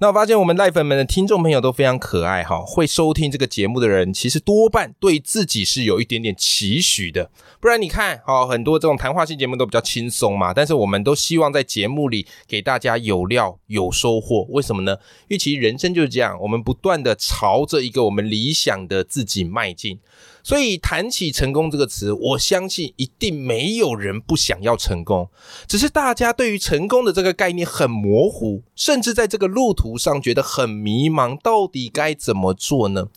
那我发现我们赖粉们的听众朋友都非常可爱哈，会收听这个节目的人，其实多半对自己是有一点点期许的。不然你看，好很多这种谈话性节目都比较轻松嘛，但是我们都希望在节目里给大家有料有收获。为什么呢？因为其实人生就是这样，我们不断的朝着一个我们理想的自己迈进。所以谈起成功这个词，我相信一定没有人不想要成功，只是大家对于成功的这个概念很模糊，甚至在这个路途上觉得很迷茫，到底该怎么做呢？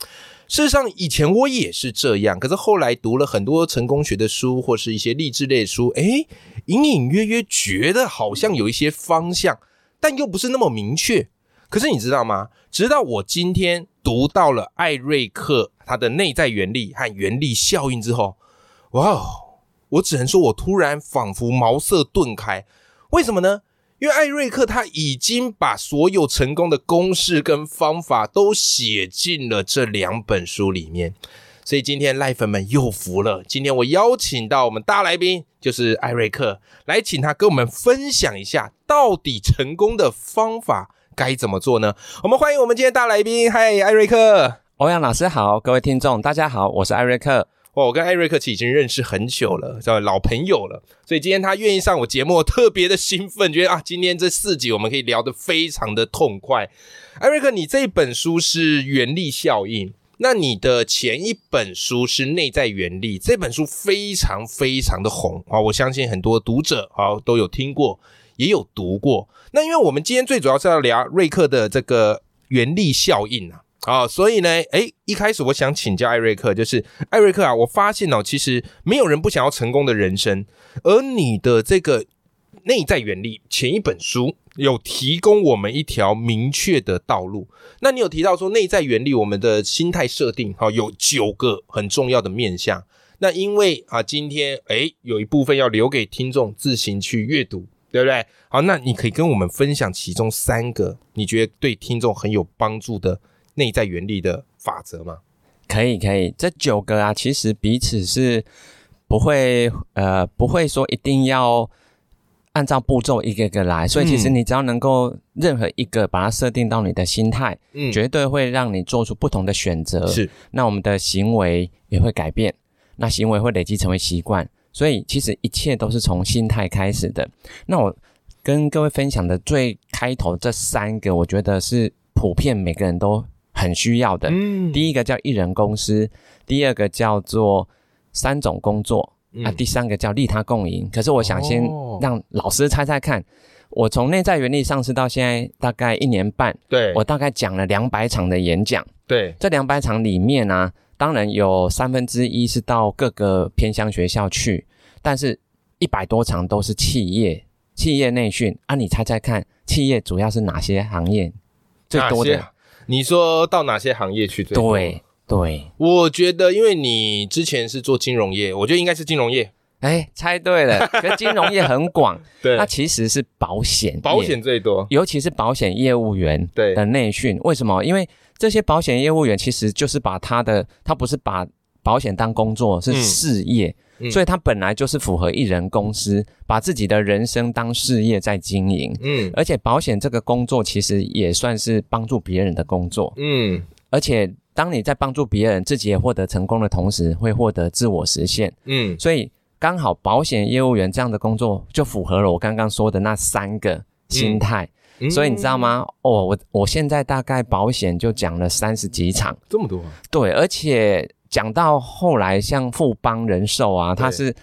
事实上，以前我也是这样，可是后来读了很多成功学的书，或是一些励志类书，诶，隐隐约约觉得好像有一些方向，但又不是那么明确。可是你知道吗？直到我今天读到了艾瑞克他的内在原力和原力效应之后，哇哦！我只能说我突然仿佛茅塞顿开。为什么呢？因为艾瑞克他已经把所有成功的公式跟方法都写进了这两本书里面。所以今天赖粉们又服了。今天我邀请到我们大来宾，就是艾瑞克，来请他跟我们分享一下到底成功的方法。该怎么做呢？我们欢迎我们今天大来宾，嗨，艾瑞克，欧阳老师好，各位听众大家好，我是艾瑞克。哇，我跟艾瑞克其实已经认识很久了，叫老朋友了，所以今天他愿意上我节目，特别的兴奋，觉得啊，今天这四集我们可以聊得非常的痛快。艾瑞克，你这本书是原力效应，那你的前一本书是内在原力，这本书非常非常的红啊，我相信很多读者啊都有听过。也有读过，那因为我们今天最主要是要聊瑞克的这个原力效应啊，啊，所以呢，诶，一开始我想请教艾瑞克，就是艾瑞克啊，我发现哦，其实没有人不想要成功的人生，而你的这个内在原力前一本书有提供我们一条明确的道路。那你有提到说内在原力，我们的心态设定哈，有九个很重要的面向。那因为啊，今天诶有一部分要留给听众自行去阅读。对不对？好，那你可以跟我们分享其中三个你觉得对听众很有帮助的内在原理的法则吗？可以，可以。这九个啊，其实彼此是不会呃，不会说一定要按照步骤一个个来。所以，其实你只要能够任何一个把它设定到你的心态，嗯，绝对会让你做出不同的选择。是，那我们的行为也会改变，那行为会累积成为习惯。所以其实一切都是从心态开始的。那我跟各位分享的最开头这三个，我觉得是普遍每个人都很需要的。嗯，第一个叫艺人公司，第二个叫做三种工作，啊，第三个叫利他共赢。可是我想先让老师猜猜看，我从内在原理上市到现在大概一年半，对我大概讲了两百场的演讲，对，这两百场里面呢。当然有三分之一是到各个偏乡学校去，但是一百多场都是企业企业内训啊！你猜猜看，企业主要是哪些行业最多的？你说到哪些行业去？对对，我觉得因为你之前是做金融业，我觉得应该是金融业。哎，猜对了，可金融业很广，对，它其实是保险，保险最多，尤其是保险业务员对的内训。为什么？因为这些保险业务员其实就是把他的，他不是把保险当工作，是事业，所以他本来就是符合一人公司，把自己的人生当事业在经营。嗯，而且保险这个工作其实也算是帮助别人的工作。嗯，而且当你在帮助别人，自己也获得成功的同时，会获得自我实现。嗯，所以刚好保险业务员这样的工作就符合了我刚刚说的那三个心态。所以你知道吗？哦，我我现在大概保险就讲了三十几场，这么多。对，而且讲到后来，像富邦人寿啊，他是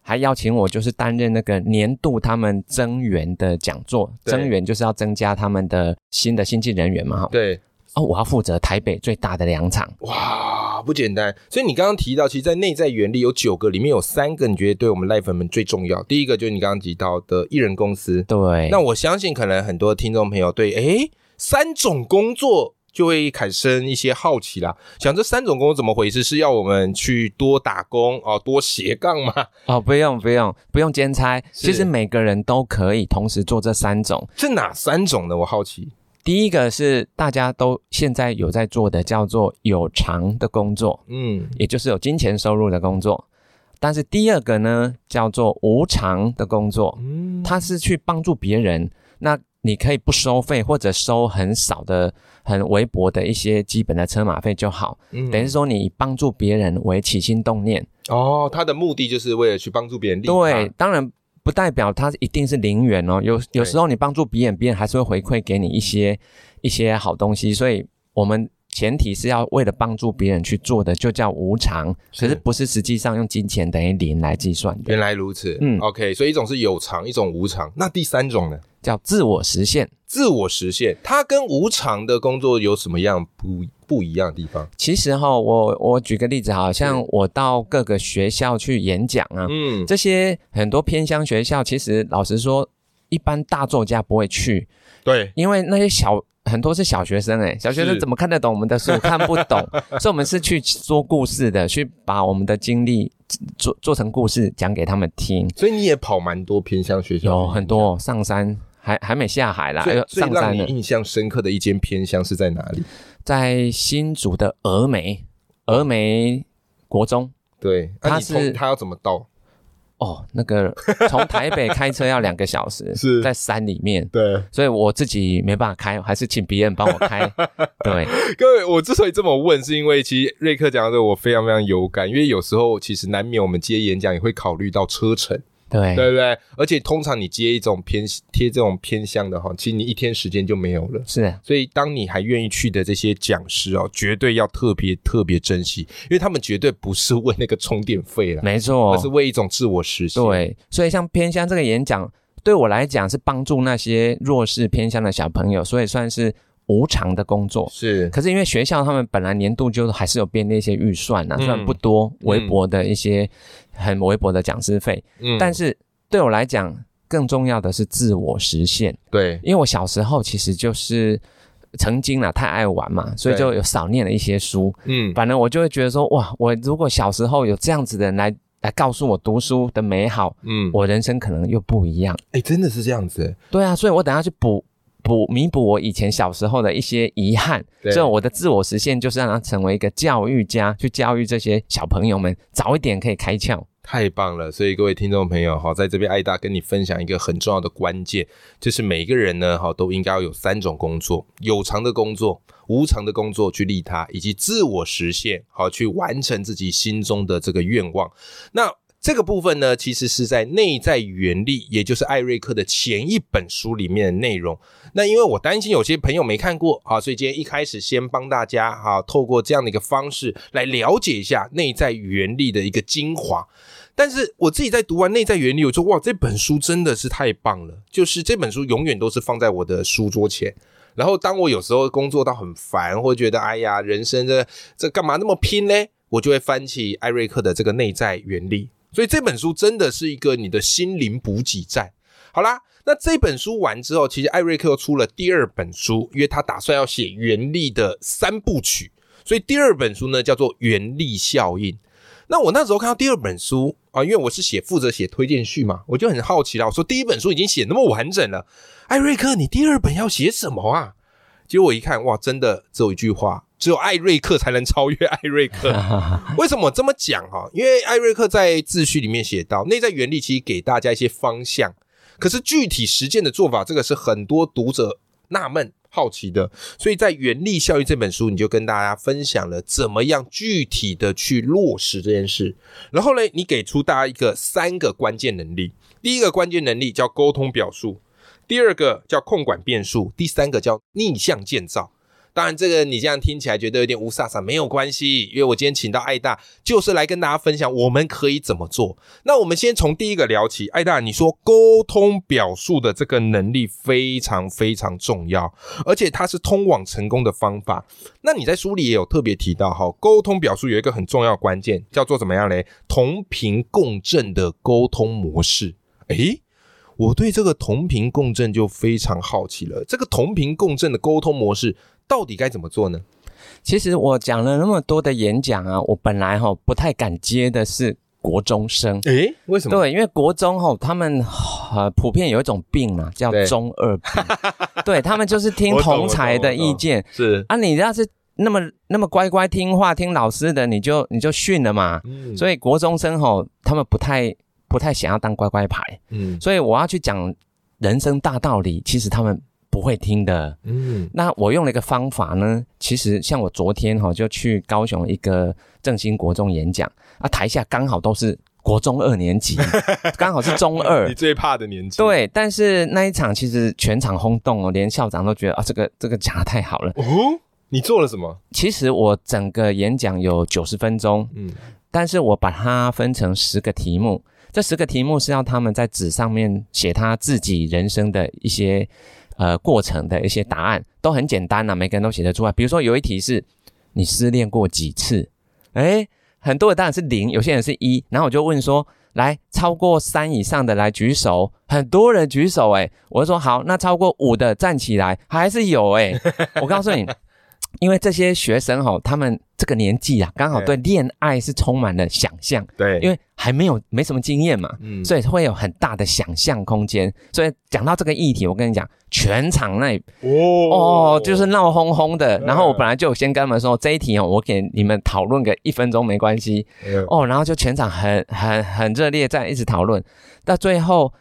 还邀请我，就是担任那个年度他们增援的讲座，增援就是要增加他们的新的新进人员嘛，哈。对。哦，我要负责台北最大的两场。哇，不简单！所以你刚刚提到，其实，在内在原理有九个，里面有三个，你觉得对我们赖粉们最重要。第一个就是你刚刚提到的艺人公司。对。那我相信，可能很多听众朋友对，哎，三种工作就会产生一些好奇啦，想这三种工作怎么回事？是要我们去多打工哦，多斜杠吗？哦，不用不用不用兼差，其实每个人都可以同时做这三种。是哪三种呢？我好奇。第一个是大家都现在有在做的，叫做有偿的工作，嗯，也就是有金钱收入的工作。但是第二个呢，叫做无偿的工作，嗯，它是去帮助别人，那你可以不收费或者收很少的、很微薄的一些基本的车马费就好，嗯，等于说你帮助别人为起心动念，哦，他的目的就是为了去帮助别人。对，当然。不代表它一定是零元哦，有有时候你帮助别人，别人还是会回馈给你一些一些好东西，所以我们前提是要为了帮助别人去做的，就叫无偿，可是。不是实际上用金钱等于零来计算的。原来如此，嗯，OK，所以一种是有偿，一种无偿，那第三种呢？叫自我实现，自我实现，它跟无偿的工作有什么样不不一样的地方？其实哈，我我举个例子，好像我到各个学校去演讲啊，嗯，这些很多偏乡学校，其实老实说，一般大作家不会去，对，因为那些小很多是小学生，哎，小学生怎么看得懂我们的书？看不懂，所以我们是去说故事的，去把我们的经历做做成故事讲给他们听。所以你也跑蛮多偏乡学校，有很多上山。还还没下海啦。最让你印象深刻的一间偏乡是在哪里？在新竹的峨眉，峨眉国中。对，他是他要怎么到？哦，那个 从台北开车要两个小时，是在山里面。对，所以我自己没办法开，还是请别人帮我开。对，各位，我之所以这么问，是因为其实瑞克讲的我非常非常有感，因为有时候其实难免我们接演讲也会考虑到车程。对对不对？而且通常你接一种偏贴这种偏向的哈，其实你一天时间就没有了。是，所以当你还愿意去的这些讲师哦，绝对要特别特别珍惜，因为他们绝对不是为那个充电费了，没错，而是为一种自我实现。对，所以像偏向这个演讲，对我来讲是帮助那些弱势偏向的小朋友，所以算是。无偿的工作是，可是因为学校他们本来年度就还是有编列一些预算呐，虽然不多，微薄的一些很微薄的讲师费，嗯，但是对我来讲，更重要的是自我实现。对，因为我小时候其实就是曾经啊太爱玩嘛，所以就有少念了一些书，嗯，反正我就会觉得说，哇，我如果小时候有这样子的人来来告诉我读书的美好，嗯，我人生可能又不一样。哎，真的是这样子。对啊，所以我等下去补。补弥补我以前小时候的一些遗憾，所以我的自我实现就是让他成为一个教育家，去教育这些小朋友们，早一点可以开窍。太棒了！所以各位听众朋友哈，在这边艾大跟你分享一个很重要的关键，就是每个人呢哈都应该要有三种工作：有偿的工作、无偿的工作去利他，以及自我实现好去完成自己心中的这个愿望。那这个部分呢，其实是在内在原力，也就是艾瑞克的前一本书里面的内容。那因为我担心有些朋友没看过啊，所以今天一开始先帮大家哈，透过这样的一个方式来了解一下内在原力的一个精华。但是我自己在读完内在原理，我说哇，这本书真的是太棒了！就是这本书永远都是放在我的书桌前。然后当我有时候工作到很烦，或觉得哎呀，人生这这干嘛那么拼呢？我就会翻起艾瑞克的这个内在原理。所以这本书真的是一个你的心灵补给站。好啦，那这本书完之后，其实艾瑞克又出了第二本书，因为他打算要写原力的三部曲，所以第二本书呢叫做《原力效应》。那我那时候看到第二本书啊，因为我是写负责写推荐序嘛，我就很好奇了。我说第一本书已经写那么完整了，艾瑞克，你第二本要写什么啊？结果我一看，哇，真的只有一句话。只有艾瑞克才能超越艾瑞克。为什么这么讲哈？因为艾瑞克在自序里面写到，内在原理其实给大家一些方向，可是具体实践的做法，这个是很多读者纳闷好奇的。所以在《原力效应》这本书，你就跟大家分享了怎么样具体的去落实这件事。然后呢，你给出大家一个三个关键能力。第一个关键能力叫沟通表述，第二个叫控管变数，第三个叫逆向建造。当然，这个你这样听起来觉得有点无飒飒，没有关系，因为我今天请到艾大，就是来跟大家分享我们可以怎么做。那我们先从第一个聊起，艾大，你说沟通表述的这个能力非常非常重要，而且它是通往成功的方法。那你在书里也有特别提到，哈，沟通表述有一个很重要关键，叫做怎么样嘞？同频共振。的沟通模式。诶，我对这个同频共振就非常好奇了。这个同频共振的沟通模式。到底该怎么做呢？其实我讲了那么多的演讲啊，我本来哈不太敢接的是国中生。诶，为什么？对，因为国中哈他们呃普遍有一种病啊，叫中二病。对他们就是听同才的意见。是啊，你要是那么那么乖乖听话听老师的，你就你就训了嘛。嗯。所以国中生吼他们不太不太想要当乖乖牌。嗯。所以我要去讲人生大道理，其实他们。不会听的，嗯，那我用了一个方法呢。其实像我昨天哈就去高雄一个正兴国中演讲啊，台下刚好都是国中二年级，刚好是中二，你最怕的年纪。对，但是那一场其实全场轰动哦，连校长都觉得啊，这个这个讲的太好了。哦，你做了什么？其实我整个演讲有九十分钟，嗯，但是我把它分成十个题目，这十个题目是要他们在纸上面写他自己人生的一些。呃，过程的一些答案都很简单呐，每个人都写得出来。比如说有一题是，你失恋过几次？诶，很多的答案是零，有些人是一。然后我就问说，来超过三以上的来举手，很多人举手，诶，我就说好，那超过五的站起来，还是有诶。我告诉你。因为这些学生哈，他们这个年纪啊，刚好对恋爱是充满了想象。对，因为还没有没什么经验嘛，嗯，所以会有很大的想象空间。所以讲到这个议题，我跟你讲，全场那哦哦，就是闹哄哄的。然后我本来就先跟他们说，这一题哦，我给你们讨论个一分钟没关系。哦，然后就全场很很很热烈在一直讨论。到最后，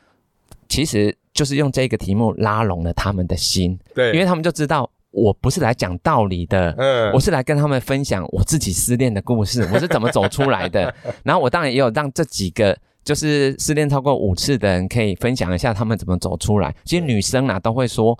其实就是用这个题目拉拢了他们的心。对，因为他们就知道。我不是来讲道理的，嗯，我是来跟他们分享我自己失恋的故事，我是怎么走出来的。然后我当然也有让这几个就是失恋超过五次的人可以分享一下他们怎么走出来。其实女生啊都会说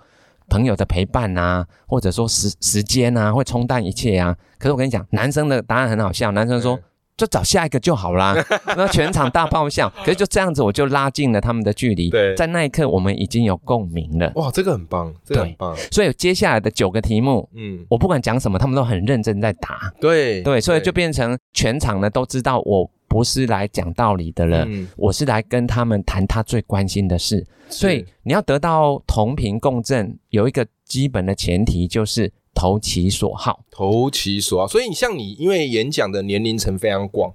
朋友的陪伴啊，或者说时时间啊会冲淡一切啊。可是我跟你讲，男生的答案很好笑，男生说。就找下一个就好啦，那全场大爆笑。可是就这样子，我就拉近了他们的距离。对，在那一刻，我们已经有共鸣了。哇，这个很棒，这个很棒。所以接下来的九个题目，嗯，我不管讲什么，他们都很认真在答。对对，所以就变成全场呢都知道我不是来讲道理的了，我是来跟他们谈他最关心的事。所以你要得到同频共振，有一个基本的前提就是。投其所好，投其所好。所以你像你，因为演讲的年龄层非常广，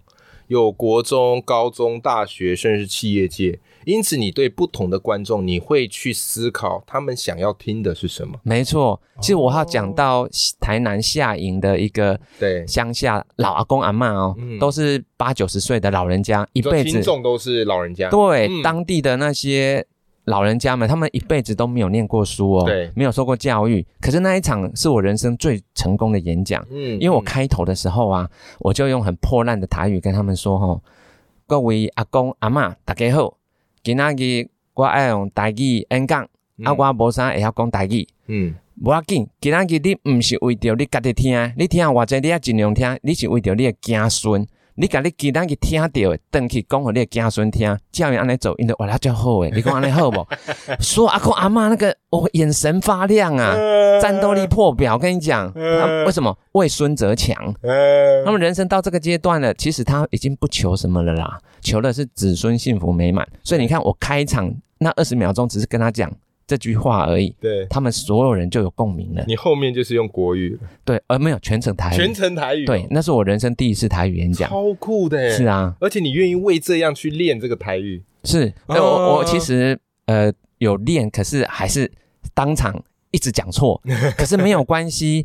有国中、高中、大学，甚至是企业界，因此你对不同的观众，你会去思考他们想要听的是什么。没错，其实我要讲到台南下营的一个对乡下老阿公阿妈哦，都是八九十岁的老人家，一辈子听众都是老人家，对当地的那些。老人家们，他们一辈子都没有念过书哦，对，没有受过教育。可是那一场是我人生最成功的演讲，嗯，因为我开头的时候啊，我就用很破烂的台语跟他们说：“吼，各位阿公阿妈，大家好，今仔日我爱用台语演讲，啊，我无啥会晓讲台语，嗯，无要紧，今仔日你唔是为着你家己听，你听或者你要尽量听，你是为着你的子孙。”你甲你记，咱去听到，等去讲互你的子孙听，教育安尼走，因为哇，那就好诶。你讲安尼好不？说阿公阿妈那个，我眼神发亮啊，战斗力破表。我跟你讲，为什么为孙则强？他们人生到这个阶段了，其实他已经不求什么了啦，求的是子孙幸福美满。所以你看，我开场那二十秒钟，只是跟他讲。这句话而已，对。他们所有人就有共鸣了。你后面就是用国语，对，而没有全程台语，全程台语，对，那是我人生第一次台语演讲，超酷的，是啊，而且你愿意为这样去练这个台语，是，我我其实呃有练，可是还是当场一直讲错，可是没有关系，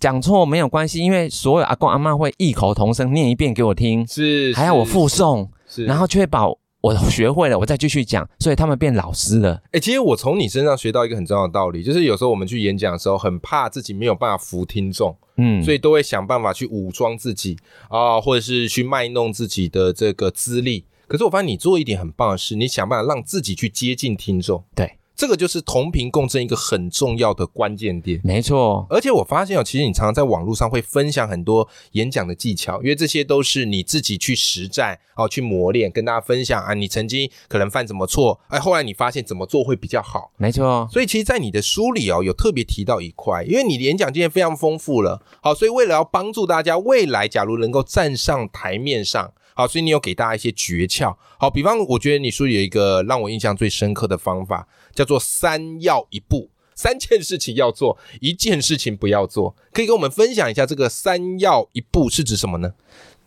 讲错没有关系，因为所有阿公阿妈会异口同声念一遍给我听，是，还要我附送，是，然后确保。我学会了，我再继续讲，所以他们变老师了。哎，其实我从你身上学到一个很重要的道理，就是有时候我们去演讲的时候，很怕自己没有办法服听众，嗯，所以都会想办法去武装自己啊，或者是去卖弄自己的这个资历。可是我发现你做一点很棒的事，你想办法让自己去接近听众，对。这个就是同频共振一个很重要的关键点，没错。而且我发现哦，其实你常常在网络上会分享很多演讲的技巧，因为这些都是你自己去实战哦，去磨练，跟大家分享啊。你曾经可能犯什么错，哎，后来你发现怎么做会比较好，没错。所以其实，在你的书里哦，有特别提到一块，因为你的演讲经验非常丰富了，好，所以为了要帮助大家未来，假如能够站上台面上。好，所以你有给大家一些诀窍。好，比方我觉得你书里有一个让我印象最深刻的方法，叫做三要一步。三件事情要做，一件事情不要做。可以跟我们分享一下这个三要一步是指什么呢？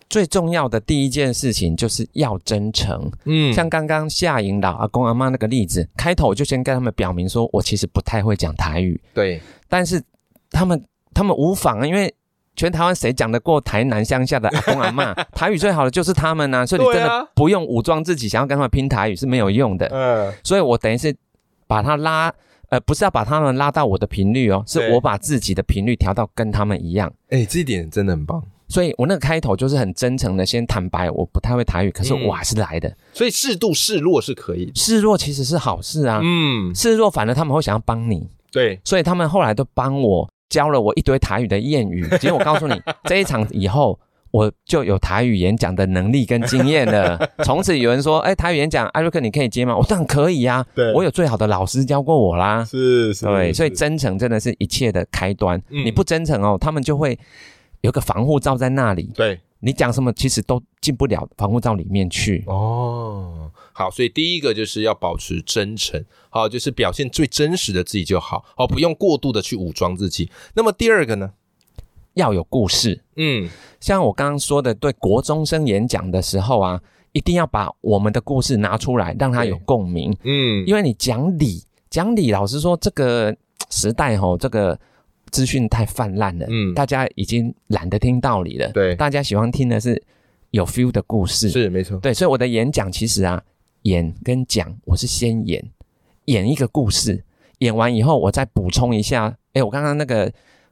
最重要的第一件事情就是要真诚。嗯，像刚刚夏颖老阿公阿妈那个例子，开头就先跟他们表明说，我其实不太会讲台语。对，但是他们他们无妨，因为全台湾谁讲得过台南乡下的阿公阿妈？台语最好的就是他们呐，所以你真的不用武装自己，想要跟他们拼台语是没有用的。嗯，所以我等于是把他拉，呃，不是要把他们拉到我的频率哦，是我把自己的频率调到跟他们一样。哎，这一点真的很棒。所以我那个开头就是很真诚的，先坦白我不太会台语，可是我还是来的。所以适度示弱是可以，示弱其实是好事啊。嗯，示弱反而他们会想要帮你。对，所以他们后来都帮我教了我一堆台语的谚语。结果我告诉你，这一场以后我就有台语演讲的能力跟经验了。从此有人说：“哎，台语演讲，艾瑞克你可以接吗？”我当然可以呀。对，我有最好的老师教过我啦。是是。对，所以真诚真的是一切的开端。你不真诚哦，他们就会。有个防护罩在那里，对你讲什么，其实都进不了防护罩里面去。哦，好，所以第一个就是要保持真诚，好，就是表现最真实的自己就好，好，不用过度的去武装自己。那么第二个呢，要有故事。嗯，像我刚刚说的，对国中生演讲的时候啊，一定要把我们的故事拿出来，让他有共鸣。嗯，因为你讲理，讲理，老实说，这个时代吼，这个。资讯太泛滥了，嗯，大家已经懒得听道理了，对，大家喜欢听的是有 feel 的故事，是没错，对，所以我的演讲其实啊，演跟讲，我是先演，演一个故事，演完以后我再补充一下，哎，我刚刚那个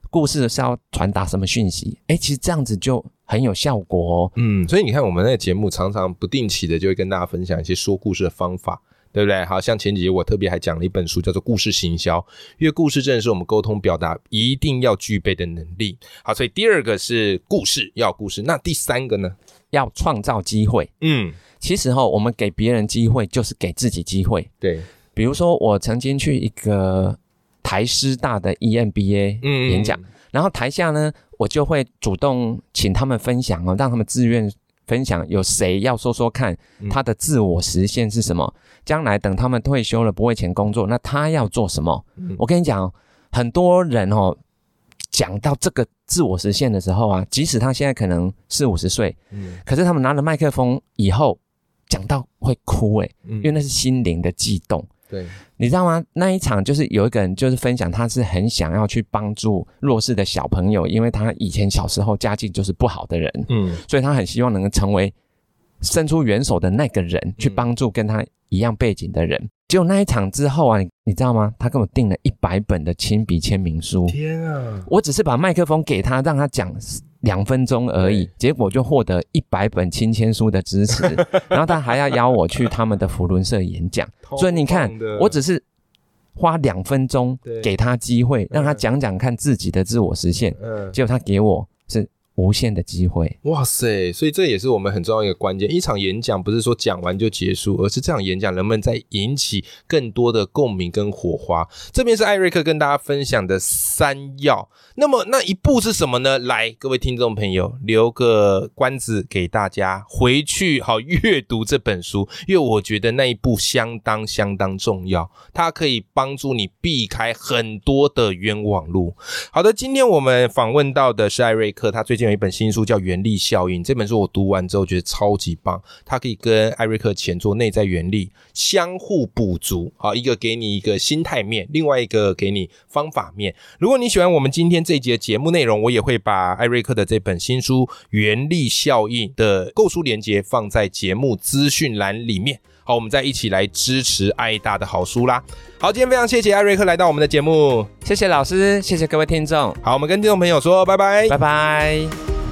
故事是要传达什么讯息？哎，其实这样子就很有效果哦，嗯，所以你看我们那个节目常常不定期的就会跟大家分享一些说故事的方法。对不对？好像前几集我特别还讲了一本书，叫做《故事行销》，因为故事真的是我们沟通表达一定要具备的能力。好，所以第二个是故事，要故事。那第三个呢？要创造机会。嗯，其实哈，我们给别人机会，就是给自己机会。对，比如说我曾经去一个台师大的 EMBA 演讲，然后台下呢，我就会主动请他们分享哦，让他们自愿。分享有谁要说说看他的自我实现是什么？将来等他们退休了不为钱工作，那他要做什么？我跟你讲，很多人哦，讲到这个自我实现的时候啊，即使他现在可能四五十岁，嗯，可是他们拿了麦克风以后讲到会哭诶，因为那是心灵的悸动。对，你知道吗？那一场就是有一个人就是分享，他是很想要去帮助弱势的小朋友，因为他以前小时候家境就是不好的人，嗯，所以他很希望能够成为伸出援手的那个人，去帮助跟他一样背景的人。结果那一场之后啊，你你知道吗？他跟我订了一百本的亲笔签名书。天啊！我只是把麦克风给他，让他讲两分钟而已，结果就获得一百本亲签书的支持。然后他还要邀我去他们的福伦社演讲。所以你看，我只是花两分钟给他机会，让他讲讲看自己的自我实现。嗯，结果他给我是。无限的机会，哇塞！所以这也是我们很重要一个关键。一场演讲不是说讲完就结束，而是这场演讲能不能再引起更多的共鸣跟火花。这边是艾瑞克跟大家分享的三要。那么那一步是什么呢？来，各位听众朋友，留个关子给大家回去好阅读这本书，因为我觉得那一步相当相当重要，它可以帮助你避开很多的冤枉路。好的，今天我们访问到的是艾瑞克，他最近。有一本新书叫《原力效应》，这本书我读完之后觉得超级棒，它可以跟艾瑞克前作《内在原力》相互补足，好，一个给你一个心态面，另外一个给你方法面。如果你喜欢我们今天这一节节目内容，我也会把艾瑞克的这本新书《原力效应》的购书链接放在节目资讯栏里面。好，我们再一起来支持爱大的好书啦。好，今天非常谢谢艾瑞克来到我们的节目，谢谢老师，谢谢各位听众。好，我们跟听众朋友说拜拜，拜拜。